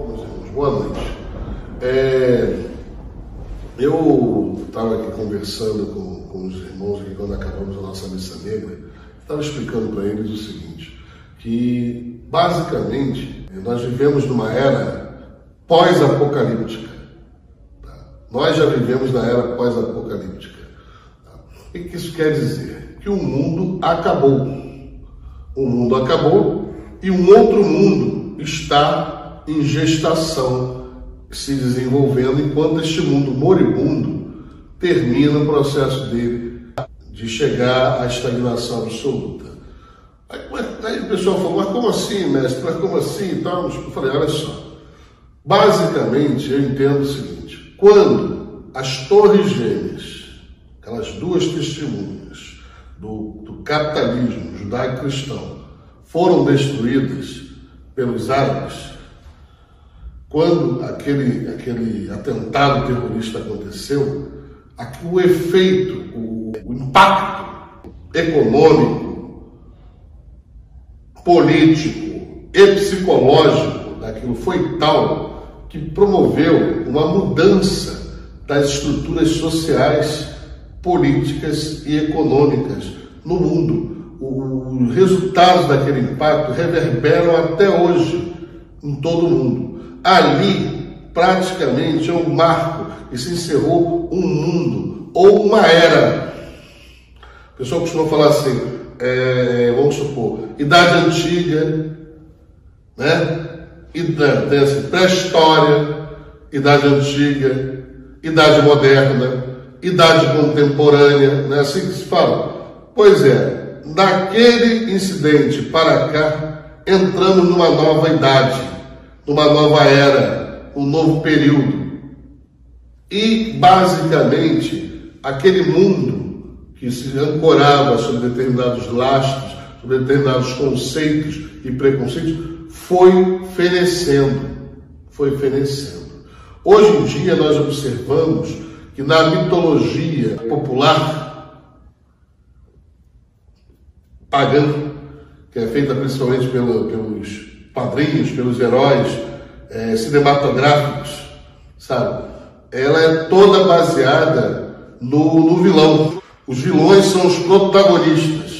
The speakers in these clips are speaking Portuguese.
Bom, meus irmãos, boa noite. É, eu estava aqui conversando com, com os irmãos aqui quando acabamos a nossa missa negra, estava explicando para eles o seguinte, que basicamente nós vivemos numa era pós-apocalíptica. Tá? Nós já vivemos na era pós-apocalíptica. Tá? O que isso quer dizer? Que o mundo acabou. O mundo acabou e um outro mundo está em gestação se desenvolvendo enquanto este mundo moribundo termina o processo dele de chegar à estagnação absoluta. Aí, o pessoal falou, mas como assim, mestre? Mas como assim e tal? Eu falei, olha só. Basicamente, eu entendo o seguinte: quando as torres gêmeas, aquelas duas testemunhas do, do capitalismo judaico-cristão, foram destruídas pelos árabes, quando aquele, aquele atentado terrorista aconteceu, o efeito, o, o impacto econômico, político e psicológico daquilo foi tal que promoveu uma mudança das estruturas sociais, políticas e econômicas no mundo. Os resultados daquele impacto reverberam até hoje em todo o mundo ali praticamente é um marco e se encerrou um mundo ou uma era. O pessoal costuma falar assim, é, vamos supor, idade antiga, né? Tem assim, pré-história, idade antiga, idade moderna, idade contemporânea, não é assim que se fala? Pois é, daquele incidente para cá, entramos numa nova idade numa nova era, um novo período. E, basicamente, aquele mundo que se ancorava sobre determinados lastros, sobre determinados conceitos e preconceitos, foi fenecendo, foi fenecendo. Hoje em dia nós observamos que na mitologia popular pagã, que é feita principalmente pelo, pelos padrinhos, pelos heróis é, cinematográficos, sabe? Ela é toda baseada no, no vilão. Os vilões são os protagonistas.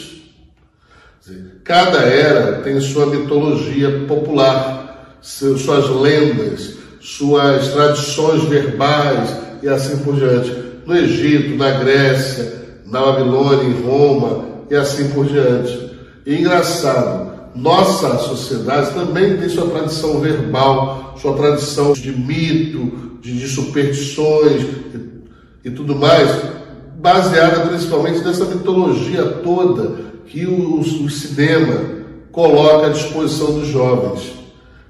Cada era tem sua mitologia popular, suas lendas, suas tradições verbais e assim por diante. No Egito, na Grécia, na Babilônia, em Roma e assim por diante. E engraçado, nossa sociedade também tem sua tradição verbal, sua tradição de mito, de, de superstições e, e, tudo mais, baseada principalmente nessa mitologia toda que o, o cinema coloca à disposição dos jovens.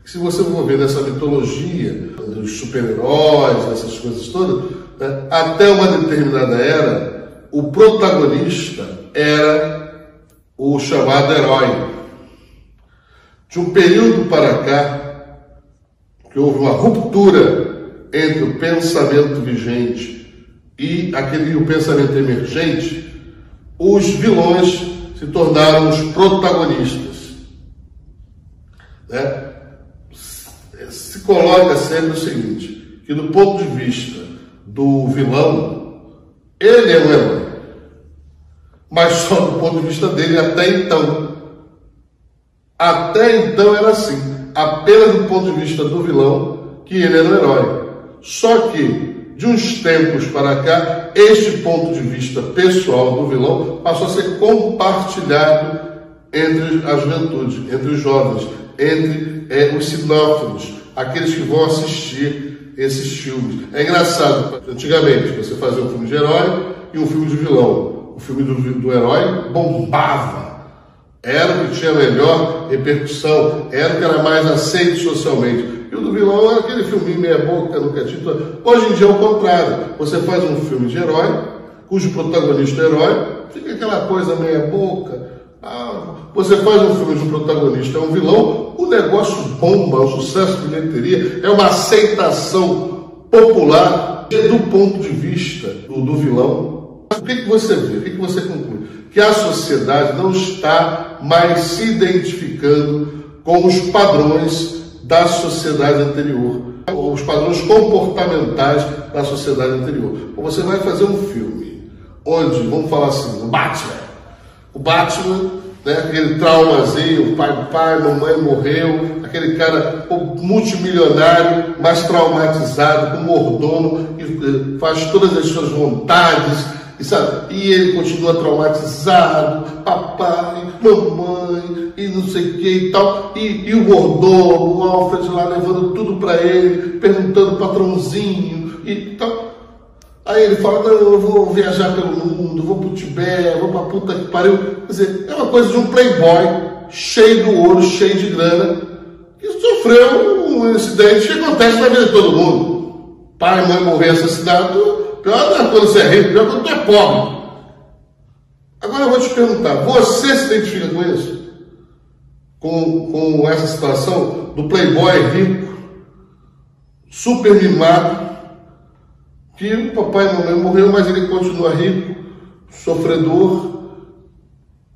Se você for ver nessa mitologia dos super-heróis, essas coisas todas, né, até uma determinada era, o protagonista era o chamado herói. De um período para cá, que houve uma ruptura entre o pensamento vigente e aquele o pensamento emergente, os vilões se tornaram os protagonistas. Né? Se coloca sempre o seguinte, que do ponto de vista do vilão, ele é um herói, mas só do ponto de vista dele até então. Até então era assim, apenas do ponto de vista do vilão, que ele era o herói. Só que, de uns tempos para cá, este ponto de vista pessoal do vilão passou a ser compartilhado entre a juventude, entre os jovens, entre é, os sinófilos, aqueles que vão assistir esses filmes. É engraçado, antigamente você fazia um filme de herói e um filme de vilão. O filme do, do herói bombava era o que tinha melhor repercussão, era o que era mais aceito socialmente. E o do vilão era aquele filminho meia boca, nunca título. Hoje em dia é o contrário. Você faz um filme de herói, cujo protagonista é herói, fica aquela coisa meia boca. Ah, você faz um filme de um protagonista é um vilão, o negócio bomba, é um sucesso de bilheteria, é uma aceitação popular do ponto de vista do, do vilão. O que, você vê? O que você conclui? Que a sociedade não está mais se identificando com os padrões da sociedade anterior, os padrões comportamentais da sociedade anterior. Você vai fazer um filme onde, vamos falar assim, o Batman. O Batman, né, aquele traumazinho, pai, pai, mamãe morreu, aquele cara multimilionário, mas traumatizado, com mordomo, que faz todas as suas vontades, e, sabe, e ele continua traumatizado, papai, mamãe, e não sei o que e tal, e, e o mordomo, o Alfred lá levando tudo para ele, perguntando patrãozinho e tal. Aí ele fala, não, eu vou viajar pelo mundo, vou pro Tibete, vou pra puta que pariu. Quer dizer, é uma coisa de um playboy, cheio do ouro, cheio de grana, que sofreu um incidente que acontece na vida de todo mundo. Pai e mãe morrer assassinado, Pior não é quando você é rico, pior é quando você é pobre. Agora eu vou te perguntar, você se identifica com isso? Com, com essa situação do playboy rico, super mimado, que o papai e mamãe morreu, mas ele continua rico, sofredor,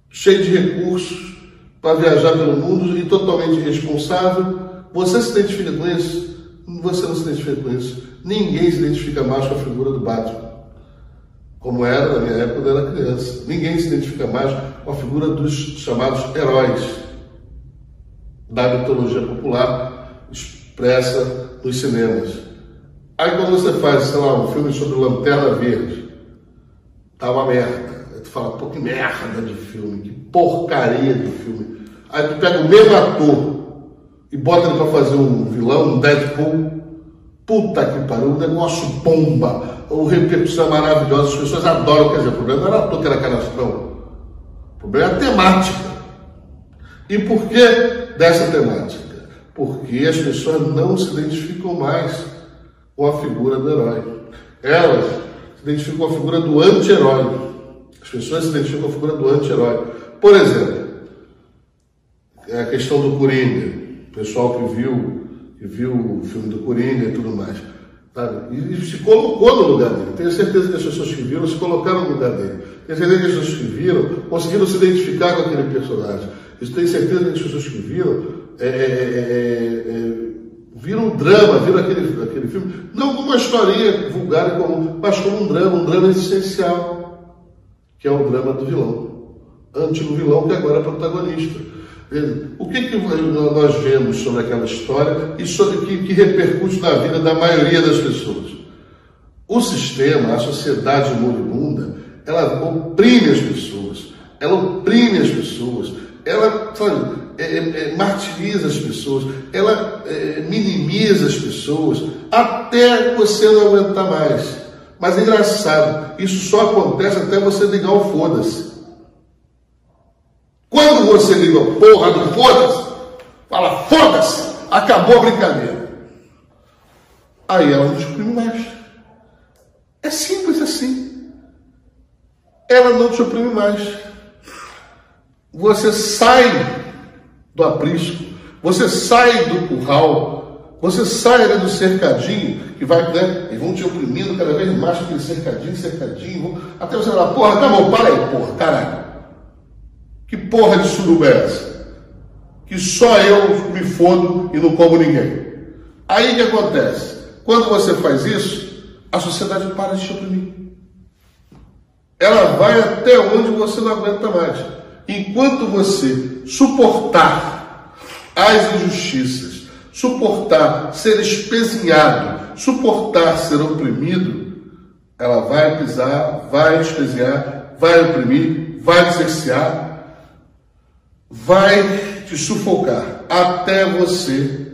cheio de recursos para viajar pelo mundo e totalmente irresponsável. Você se identifica com isso? Você não se identifica com isso. Ninguém se identifica mais com a figura do Batman. Como era na minha época quando era criança. Ninguém se identifica mais com a figura dos chamados heróis da mitologia popular expressa nos cinemas. Aí quando você faz, sei lá, um filme sobre Lanterna Verde, tá uma merda. Aí tu fala, pô, que merda de filme, que porcaria de filme. Aí tu pega o mesmo ator e bota ele para fazer um vilão, um Deadpool. Puta que pariu, o negócio bomba, o repercussão é maravilhosa, as pessoas adoram. Quer dizer, o problema não era ator que era canastrão, o problema é a temática. E por que dessa temática? Porque as pessoas não se identificam mais com a figura do herói. Elas se identificam com a figura do anti-herói. As pessoas se identificam com a figura do anti-herói. Por exemplo, é a questão do Coringa pessoal que viu, que viu o filme do Coringa e tudo mais. Sabe? E se colocou no lugar dele. Tenho certeza que as pessoas que viram se colocaram no lugar dele. Tenho certeza que as pessoas que viram conseguiram se identificar com aquele personagem. Eu tenho certeza que as pessoas que viram é, é, é, é viram um drama, viram aquele, aquele filme, não como uma historinha vulgar e comum, mas como um drama, um drama existencial, que é o drama do vilão. Antigo vilão que agora é protagonista. O que, que nós vemos sobre aquela história e sobre que, que repercute na vida da maioria das pessoas? O sistema, a sociedade moribunda, ela oprime as pessoas, ela oprime as pessoas, ela sabe, é, é, é martiriza as pessoas, ela é, minimiza as pessoas, até você não aguentar mais. Mas é engraçado, isso só acontece até você ligar o foda-se. Quando você liga porra do foda-se, fala foda-se, acabou a brincadeira. Aí ela não te oprime mais. É simples assim. Ela não te oprime mais. Você sai do aprisco, você sai do curral, você sai do cercadinho, que vai, né, e vão te oprimindo cada vez mais aquele cercadinho, cercadinho, até você falar, porra, tá bom, para aí, porra, caralho. Que porra de suruba é essa? Que só eu me fodo e não como ninguém. Aí o que acontece? Quando você faz isso, a sociedade para de te oprimir. Ela vai até onde você não aguenta mais. Enquanto você suportar as injustiças, suportar ser espezinhado, suportar ser oprimido, ela vai pisar, vai espezinhar, vai oprimir, vai cercear, vai te sufocar até você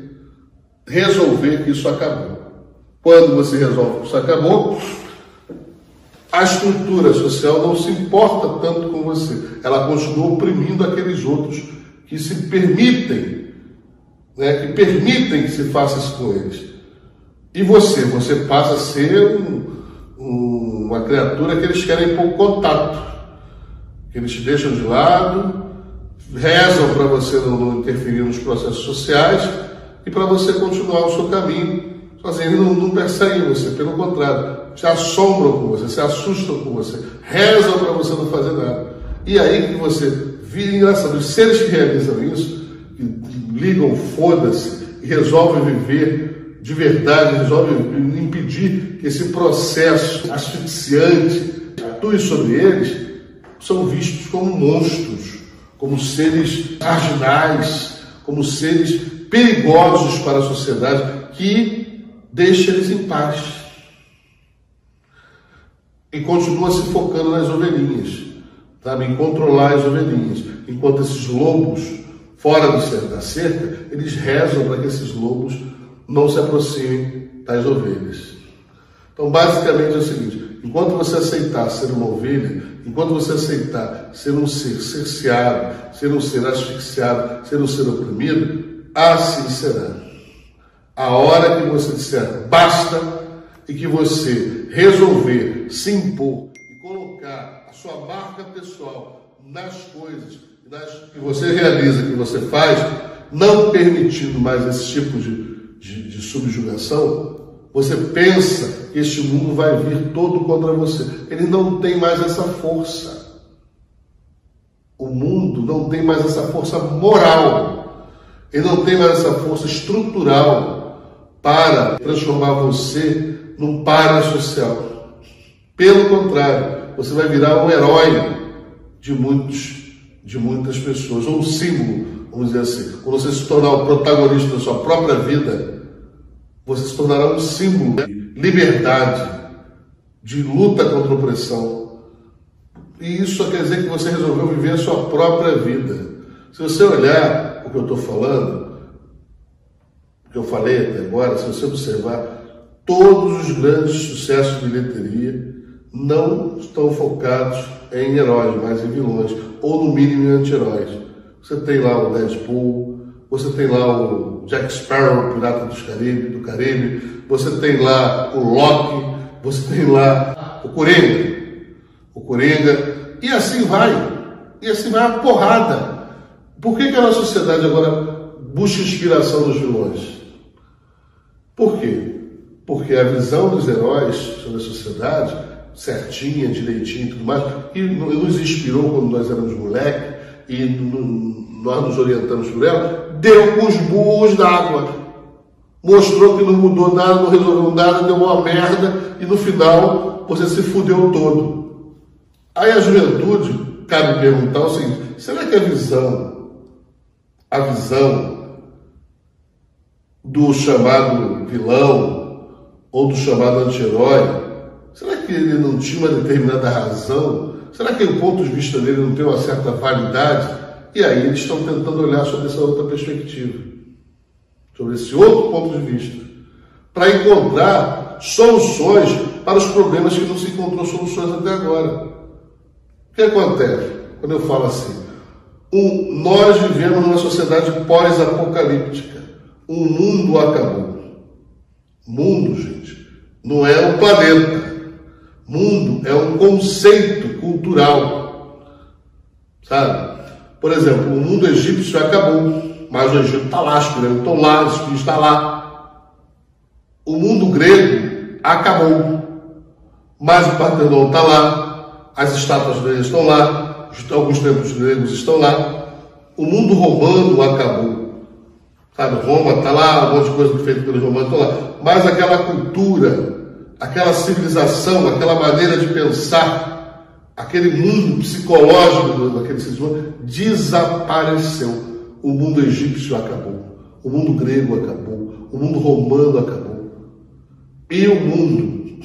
resolver que isso acabou. Quando você resolve que isso acabou, a estrutura social não se importa tanto com você. Ela continua oprimindo aqueles outros que se permitem, né, que permitem que se faça isso com eles. E você, você passa a ser um, um, uma criatura que eles querem pouco contato, que eles te deixam de lado, rezam para você não, interferir nos processos sociais e para você continuar o seu caminho sozinho. Eles não, não perseguem você, pelo contrário, se assombram com você, se assustam com você, rezam para você não fazer nada. E aí que você vira engraçado, os seres que realizam isso, que ligam foda-se e resolve viver de verdade, resolve impedir que esse processo asfixiante atue sobre eles, são vistos como monstros, como seres marginais, como seres perigosos para a sociedade que deixa eles em paz. E continua se focando nas ovelhinhas, sabe? em controlar as ovelhinhas. Enquanto esses lobos, fora do, da cerca, eles rezam para que esses lobos não se aproximem das ovelhas. Então, basicamente é o seguinte: enquanto você aceitar ser uma ovelha, enquanto você aceitar ser um ser cerceado, ser um ser asfixiado, ser um ser oprimido, assim será. A hora que você disser basta e que você resolver se impor e colocar a sua marca pessoal nas coisas nas, que você realiza, que você faz, não permitindo mais esse tipo de, de, de subjugação, você pensa este mundo vai vir todo contra você. Ele não tem mais essa força. O mundo não tem mais essa força moral. Ele não tem mais essa força estrutural para transformar você num parasocial. Pelo contrário, você vai virar um herói de muitos, de muitas pessoas, ou um símbolo, vamos dizer assim. Quando você se tornar o protagonista da sua própria vida, você se tornará um símbolo de liberdade, de luta contra a opressão. E isso só quer dizer que você resolveu viver a sua própria vida. Se você olhar o que eu estou falando, o que eu falei até agora, se você observar, todos os grandes sucessos de bilheteria não estão focados em heróis, mas em vilões, ou no mínimo em anti-heróis. Você tem lá o Deadpool, você tem lá o Jack Sparrow, Pirata dos Caribe, do Caribe, você tem lá o Loki, você tem lá o Coringa, o Coringa, e assim vai, e assim vai a porrada. Por que, que a nossa sociedade agora busca inspiração nos vilões? Por quê? Porque a visão dos heróis sobre a sociedade, certinha, direitinho e tudo mais, que nos inspirou quando nós éramos moleques, e nós nos orientamos por ela, deu com os burros d'água. Mostrou que não mudou nada, não resolveu nada, deu uma merda e no final você se fudeu todo. Aí a juventude cabe perguntar o seguinte: será que a visão, a visão do chamado vilão ou do chamado anti-herói, será que ele não tinha uma determinada razão? Será que o ponto de vista dele não tem uma certa validade? E aí eles estão tentando olhar sobre essa outra perspectiva, sobre esse outro ponto de vista, para encontrar soluções para os problemas que não se encontrou soluções até agora. O que acontece quando eu falo assim? Um, nós vivemos numa sociedade pós-apocalíptica. O mundo acabou. Mundo, gente, não é um planeta. Mundo é um conceito cultural. Sabe? Por exemplo, o mundo egípcio acabou, mas o Egito está lá, as pirâmides estão lá, os espíritos estão lá. O mundo grego acabou, mas o Partenon está lá, as estátuas gregas estão lá, alguns templos gregos estão lá. O mundo romano acabou. Sabe, Roma está lá, um monte de coisa feita pelos romanos estão lá. Mas aquela cultura, aquela civilização, aquela maneira de pensar, aquele mundo psicológico daquele sistema desapareceu. O mundo egípcio acabou, o mundo grego acabou, o mundo romano acabou. E o mundo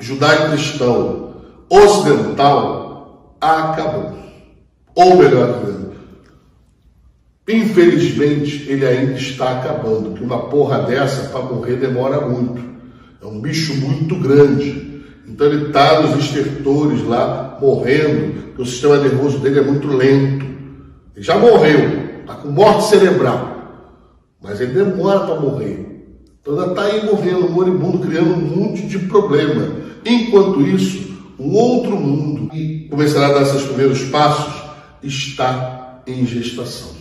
judaico-cristão ocidental acabou. Ou melhor dizendo, infelizmente ele ainda está acabando, porque uma porra dessa para morrer demora muito. É um bicho muito grande. Então ele está nos estertores lá, morrendo, porque o sistema nervoso dele é muito lento. Ele já morreu, está com morte cerebral, mas ele demora para morrer. Então ainda está aí morrendo, moribundo, criando um monte de problema. Enquanto isso, um outro mundo que começará a dar seus primeiros passos está em gestação.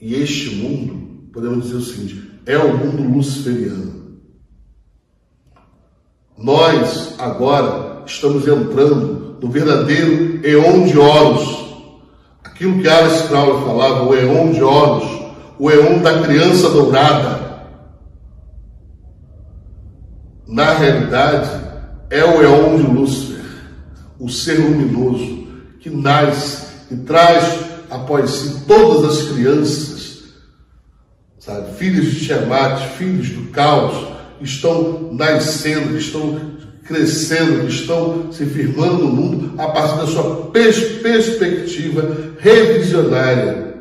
E este mundo, podemos dizer o seguinte, é o mundo luciferiano. Nós agora estamos entrando no verdadeiro Eon de Horus. Aquilo que Alice Crowley falava, o Eon de Horus, o Eon da criança dourada. Na realidade, é o Eon de Lúcifer, o ser luminoso, que nasce e traz após si todas as crianças, sabe? filhos de Tiamat, filhos do caos, estão nascendo, estão crescendo, estão se firmando no mundo a partir da sua pers perspectiva revisionária,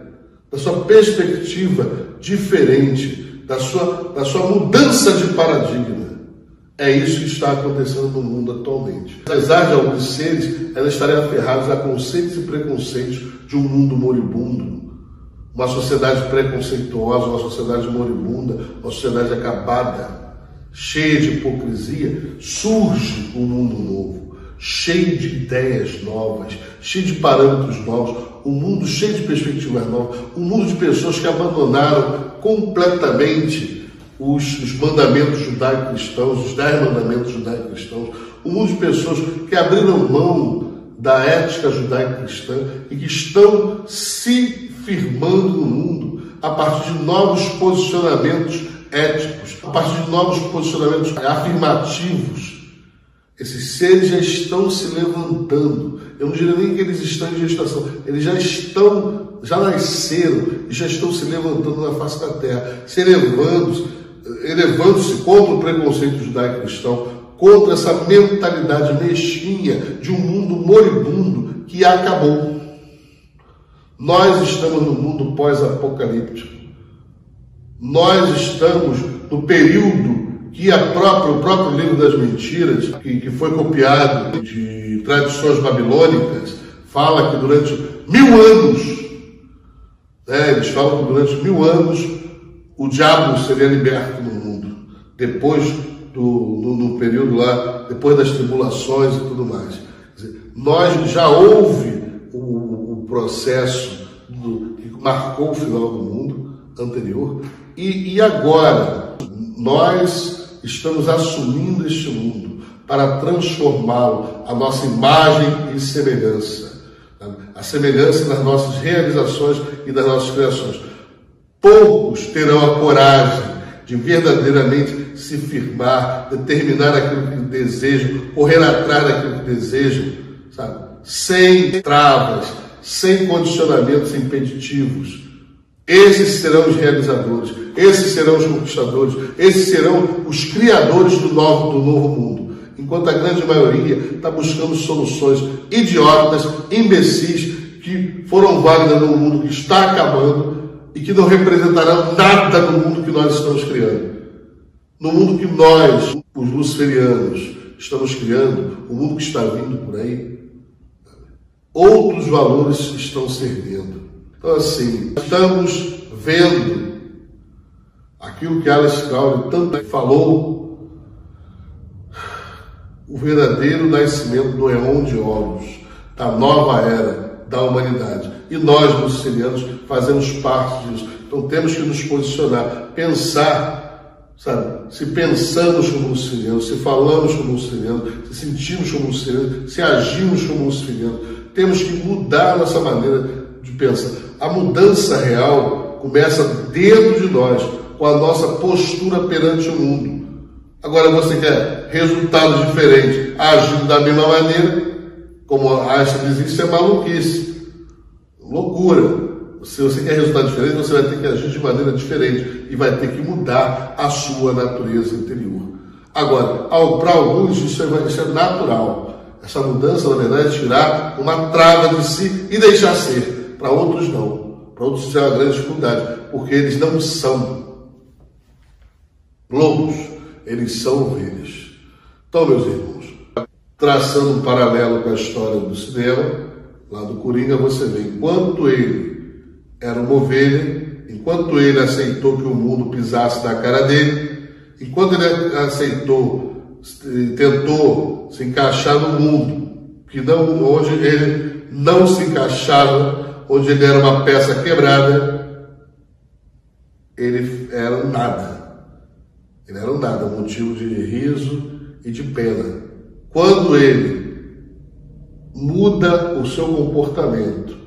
da sua perspectiva diferente, da sua, da sua mudança de paradigma. É isso que está acontecendo no mundo atualmente. Apesar de alguns seres, elas estarem aferrados a conceitos e preconceitos de um mundo moribundo, uma sociedade preconceituosa, uma sociedade moribunda, uma sociedade acabada cheia de hipocrisia, surge um mundo novo, cheio de ideias novas, cheio de parâmetros novos, um mundo cheio de perspectivas novas, um mundo de pessoas que abandonaram completamente os, os mandamentos judaico-cristãos, os dez mandamentos judaico-cristãos, um mundo de pessoas que abriram mão da ética judaico-cristã e que estão se firmando no mundo a partir de novos posicionamentos éticos, a partir de novos posicionamentos afirmativos, esses seres já estão se levantando. Eu não diria nem que eles estão em gestação, eles já estão, já nasceram e já estão se levantando na face da terra, se elevando, elevando-se contra o preconceito judaico-cristão, contra essa mentalidade mesquinha de um mundo moribundo que acabou. Nós estamos no mundo pós-apocalíptico. Nós estamos no período que própria, o próprio livro das mentiras, que, que foi copiado de tradições babilônicas, fala que durante mil anos, né, eles falam que durante mil anos o diabo seria liberto no mundo, depois do no, no período lá, depois das tribulações e tudo mais. Nós já houve o, o processo do, que marcou o final do mundo anterior, e, e agora, nós estamos assumindo este mundo para transformá-lo à nossa imagem e semelhança. A semelhança das nossas realizações e das nossas criações. Poucos terão a coragem de verdadeiramente se firmar, determinar aquilo que desejam, correr atrás daquilo que desejam, sabe? Sem travas, sem condicionamentos impeditivos. Esses serão os realizadores. Esses serão os conquistadores, esses serão os criadores do novo, do novo mundo. Enquanto a grande maioria está buscando soluções idiotas, imbecis, que foram válidas num mundo que está acabando e que não representarão nada no mundo que nós estamos criando. No mundo que nós, os luciferianos, estamos criando, o mundo que está vindo por aí, outros valores estão servindo. Então, assim, estamos vendo aquilo que Alice Crowley tanto falou, o verdadeiro nascimento do Eon de Horus, da nova era da humanidade. E nós, lucilianos, fazemos parte disso. Então temos que nos posicionar, pensar, sabe? Se pensamos como lucilianos, se falamos como lucilianos, se sentimos como lucilianos, se agimos como lucilianos, temos que mudar nossa maneira de pensar. A mudança real começa dentro de nós com a nossa postura perante o mundo. Agora você quer resultados diferentes, agindo da mesma maneira, como a Einstein diz, isso é maluquice, loucura. Se você quer resultado diferente, você vai ter que agir de maneira diferente e vai ter que mudar a sua natureza interior. Agora, para alguns isso é, isso é natural. Essa mudança, na verdade, é tirar uma trava de si e deixar ser. Para outros, não. Para outros, isso é uma grande dificuldade, porque eles não são lobos, eles são ovelhas. Então, meus irmãos, traçando um paralelo com a história do cinema, lá do Coringa, você vê, enquanto ele era uma ovelha, enquanto ele aceitou que o mundo pisasse na cara dele, enquanto ele aceitou, tentou se encaixar no mundo, que não, onde ele não se encaixava, onde ele era uma peça quebrada, ele era nada. Ele era um nada, um motivo de riso e de pena. Quando ele muda o seu comportamento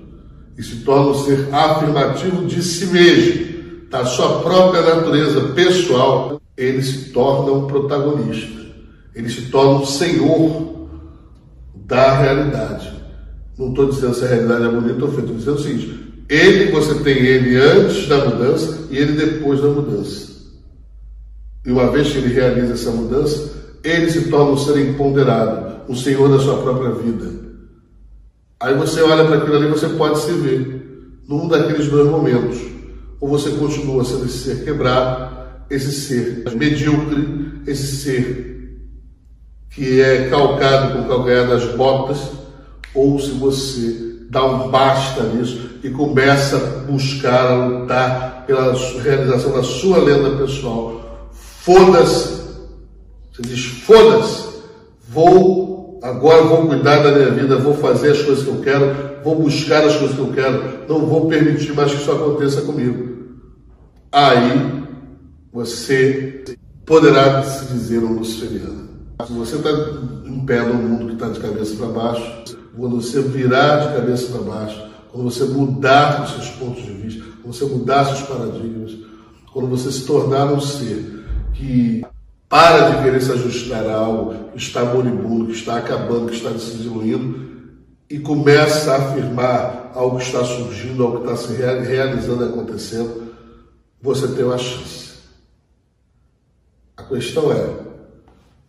e se torna um ser afirmativo de si mesmo, da sua própria natureza pessoal, ele se torna um protagonista. Ele se torna um senhor da realidade. Não estou dizendo se a realidade é bonita ou feia, estou dizendo o seguinte: ele, você tem ele antes da mudança e ele depois da mudança. E uma vez que ele realiza essa mudança, ele se torna um ser empoderado, um senhor da sua própria vida. Aí você olha para aquilo ali, você pode se ver num daqueles dois momentos. Ou você continua sendo esse ser quebrado, esse ser medíocre, esse ser que é calcado com o calcanhar das botas, ou se você dá um basta nisso e começa a buscar, a lutar pela realização da sua lenda pessoal. Foda-se! Você diz, foda-se! Vou, agora vou cuidar da minha vida, vou fazer as coisas que eu quero, vou buscar as coisas que eu quero, não vou permitir mais que isso aconteça comigo. Aí você poderá se dizer um luciferiano. Se você está em pé no mundo que está de cabeça para baixo, quando você virar de cabeça para baixo, quando você mudar os seus pontos de vista, quando você mudar seus paradigmas, quando você se tornar um ser que para de querer se ajustar a algo que está moribundo, que está acabando, que está se diluindo, e começa a afirmar algo que está surgindo, algo que está se realizando, acontecendo, você tem uma chance. A questão é,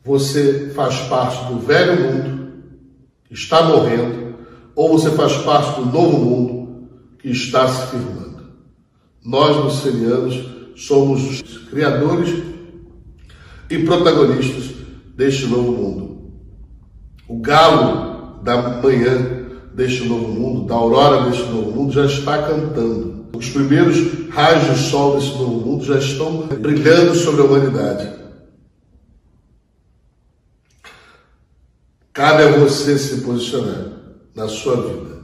você faz parte do velho mundo está morrendo, ou você faz parte do novo mundo que está se firmando. Nós, lucilianos, somos os criadores e protagonistas deste novo mundo. O galo da manhã deste novo mundo, da aurora deste novo mundo, já está cantando. Os primeiros raios de sol desse novo mundo já estão brilhando sobre a humanidade. Cabe a você se posicionar na sua vida.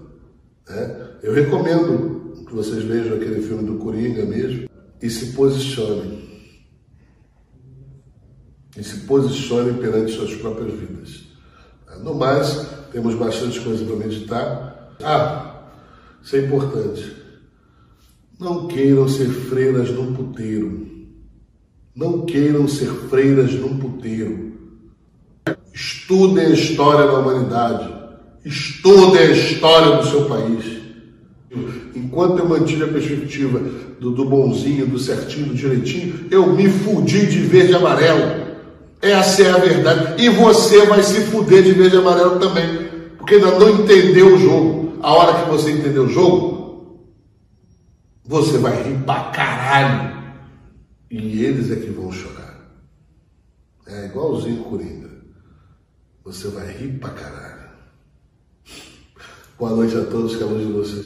Né? Eu recomendo que vocês vejam aquele filme do Coringa mesmo e se posicionem. E se posicionem perante suas próprias vidas. No mais, temos bastante coisa para meditar. Ah, isso é importante. Não queiram ser freiras num puteiro. Não queiram ser freiras num puteiro. Estudem a história da humanidade. Estudem a história do seu país. Enquanto eu mantive a perspectiva do, do bonzinho, do certinho, do direitinho, eu me fudi de verde e amarelo. Essa é a verdade. E você vai se fuder de verde e amarelo também. Porque ainda não entendeu o jogo. A hora que você entender o jogo, você vai rir pra caralho. E eles é que vão chorar. É igualzinho Coringa. Você vai rir pra caralho. Boa noite a todos, que a luz de vocês.